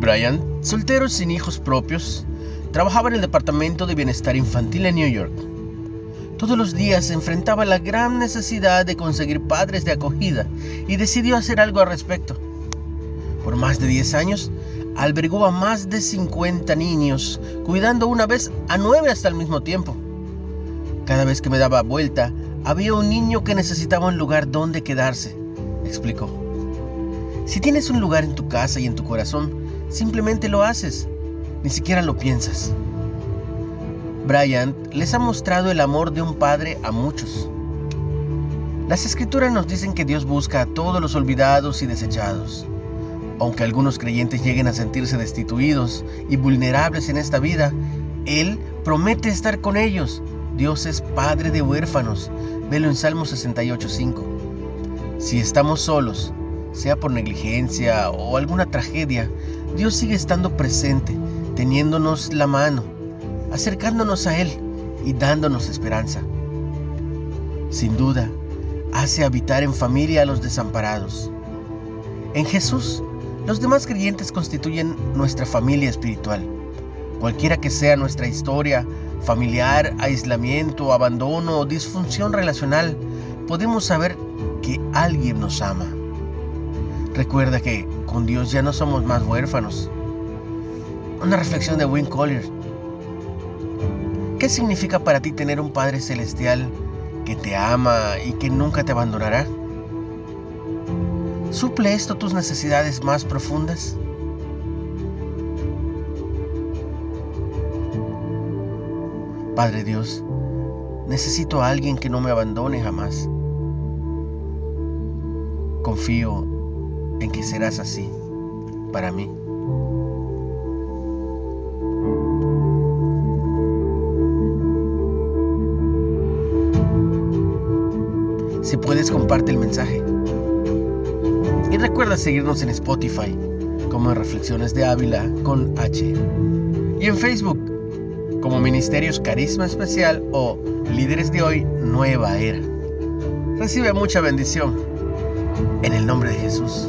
Brian, soltero sin hijos propios, trabajaba en el Departamento de Bienestar Infantil en New York. Todos los días se enfrentaba a la gran necesidad de conseguir padres de acogida y decidió hacer algo al respecto. Por más de 10 años, albergó a más de 50 niños, cuidando una vez a nueve hasta el mismo tiempo. Cada vez que me daba vuelta, había un niño que necesitaba un lugar donde quedarse, explicó. Si tienes un lugar en tu casa y en tu corazón, simplemente lo haces, ni siquiera lo piensas. Bryant les ha mostrado el amor de un padre a muchos. Las escrituras nos dicen que Dios busca a todos los olvidados y desechados. Aunque algunos creyentes lleguen a sentirse destituidos y vulnerables en esta vida, Él promete estar con ellos. Dios es padre de huérfanos. Velo en Salmo 68.5. Si estamos solos, sea por negligencia o alguna tragedia, Dios sigue estando presente, teniéndonos la mano, acercándonos a Él y dándonos esperanza. Sin duda, hace habitar en familia a los desamparados. En Jesús los demás creyentes constituyen nuestra familia espiritual. Cualquiera que sea nuestra historia, familiar, aislamiento, abandono o disfunción relacional, podemos saber que alguien nos ama. Recuerda que con Dios ya no somos más huérfanos. Una reflexión de Wayne Collier. ¿Qué significa para ti tener un Padre Celestial que te ama y que nunca te abandonará? ¿Suple esto tus necesidades más profundas? Padre Dios, necesito a alguien que no me abandone jamás. Confío en que serás así para mí. Si puedes, comparte el mensaje. Y recuerda seguirnos en Spotify como Reflexiones de Ávila con H. Y en Facebook como Ministerios Carisma Especial o Líderes de Hoy Nueva Era. Recibe mucha bendición. En el nombre de Jesús.